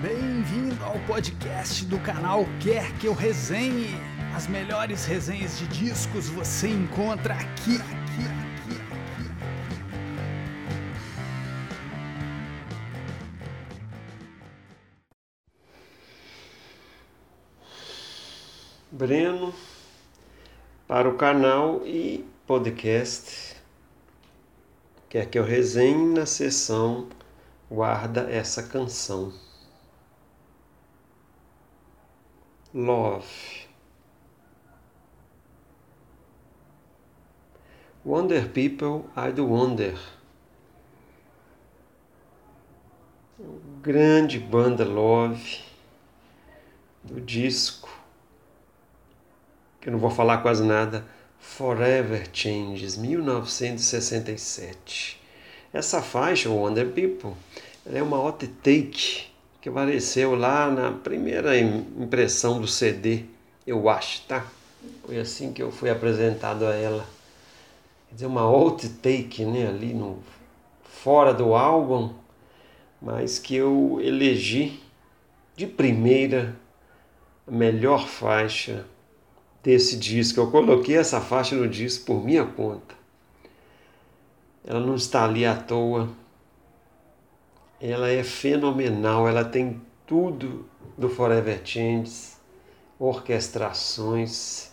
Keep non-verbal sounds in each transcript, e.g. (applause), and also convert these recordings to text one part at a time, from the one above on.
Bem-vindo ao podcast do canal Quer Que Eu Resenhe. As melhores resenhas de discos você encontra aqui, aqui, aqui, aqui. Breno para o canal e podcast. Quer que eu resenhe na sessão Guarda essa canção. Love. Wonder People, I do wonder. Grande banda Love do disco, que eu não vou falar quase nada, Forever Changes, 1967. Essa faixa, Wonder People, é uma hot take que apareceu lá na primeira impressão do CD, eu acho, tá? Foi assim que eu fui apresentado a ela. Quer dizer, uma hot take, né, ali no fora do álbum, mas que eu elegi de primeira a melhor faixa desse disco. Eu coloquei essa faixa no disco por minha conta. Ela não está ali à toa ela é fenomenal, ela tem tudo do Forever Changes, orquestrações,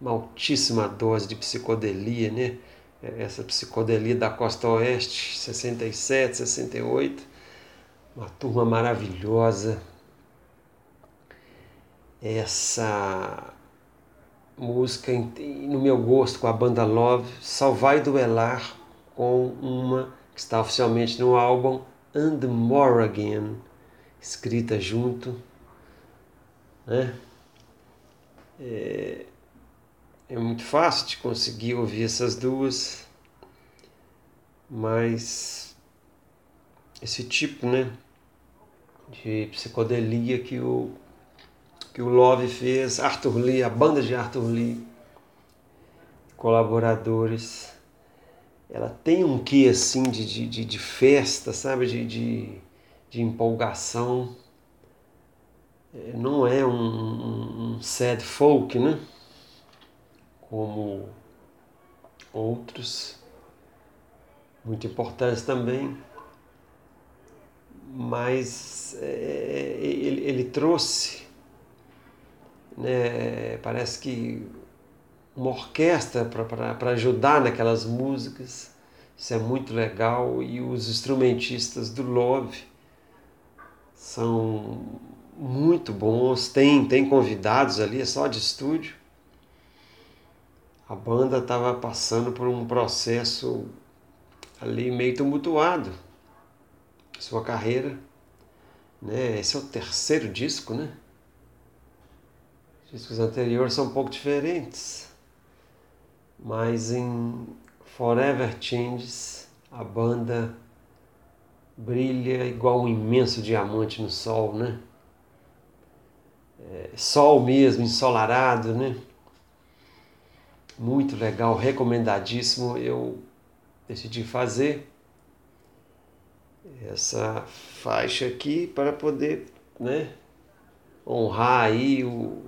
uma altíssima dose de psicodelia, né? Essa psicodelia da costa oeste, 67, 68, uma turma maravilhosa. Essa música, no meu gosto, com a banda Love, só vai duelar com uma que está oficialmente no álbum and More Again, escrita junto. Né? É, é muito fácil de conseguir ouvir essas duas, mas esse tipo né, de psicodelia que o, que o Love fez, Arthur Lee, a banda de Arthur Lee, colaboradores ela tem um quê assim de, de, de festa, sabe? De, de, de empolgação. É, não é um, um sad folk, né? Como outros, muito importantes também. Mas é, ele, ele trouxe, né? parece que uma orquestra para ajudar naquelas músicas. Isso é muito legal. E os instrumentistas do Love são muito bons. Tem, tem convidados ali, é só de estúdio. A banda estava passando por um processo ali meio tumultuado. Sua carreira. Né? Esse é o terceiro disco, né? Os discos anteriores são um pouco diferentes mas em Forever Changes a banda brilha igual um imenso diamante no sol, né? É, sol mesmo, ensolarado, né? Muito legal, recomendadíssimo. Eu decidi fazer essa faixa aqui para poder, né, honrar aí o,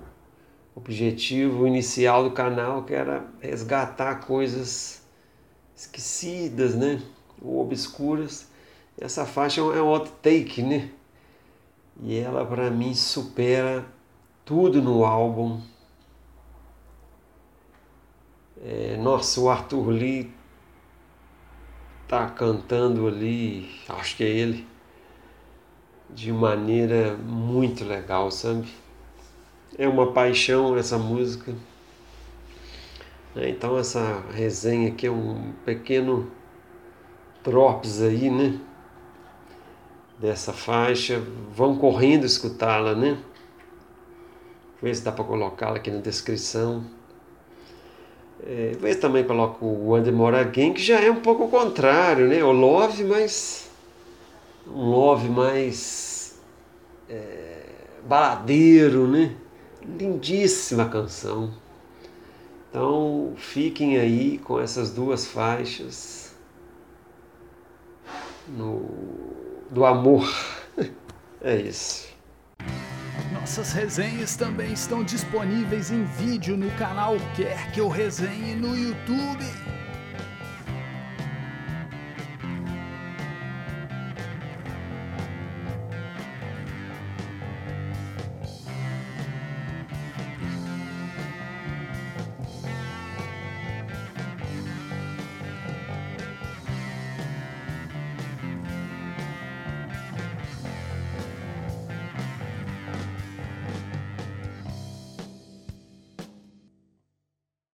objetivo inicial do canal, que era resgatar coisas esquecidas, né? Ou obscuras. Essa faixa é um outtake, né? E ela para mim supera tudo no álbum. É, nossa, o Arthur Lee tá cantando ali, acho que é ele, de maneira muito legal, sabe? É uma paixão essa música. Né? Então essa resenha aqui é um pequeno drops aí, né? Dessa faixa. Vão correndo escutá-la, né? Vê se dá para colocá-la aqui na descrição. É, vê se também coloco o One More que já é um pouco o contrário, né? O Love, mas. Um Love mais. É, baladeiro, né? Lindíssima canção. Então fiquem aí com essas duas faixas no, do amor. (laughs) É isso. Essas resenhas também estão disponíveis em vídeo no canal Quer Que Eu Resenhe no YouTube.